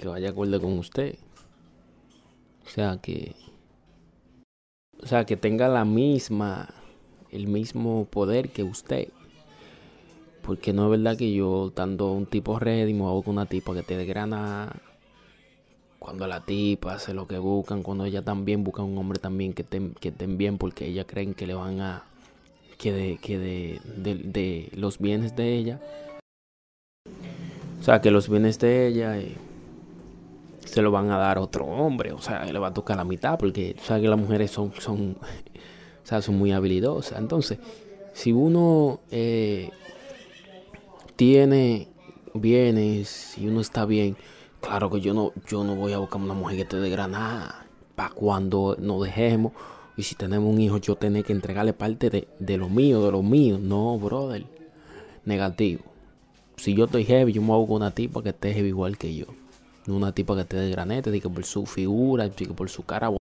que vaya acorde con usted. O sea, que. O sea, que tenga la misma. El mismo poder que usted. Porque no es verdad que yo, dando un tipo ready, me hago con una tipa que te desgrana. Cuando la tipa hace lo que buscan, cuando ella también busca un hombre también que estén, que estén bien, porque ellas creen que le van a. que de, que de, de, de los bienes de ella. O sea, que los bienes de ella. Eh, se lo van a dar a otro hombre, o sea, le va a tocar la mitad, porque sabes que las mujeres son, son, o sea, son muy habilidosas. Entonces, si uno eh, tiene bienes y uno está bien, claro que yo no, yo no voy a buscar una mujer que esté de granada para cuando nos dejemos. Y si tenemos un hijo, yo tengo que entregarle parte de, de lo mío, de lo mío. No, brother. Negativo. Si yo estoy heavy, yo me hago una tipa que esté heavy igual que yo. Una tipa que esté de granete, que por su figura, que por su cara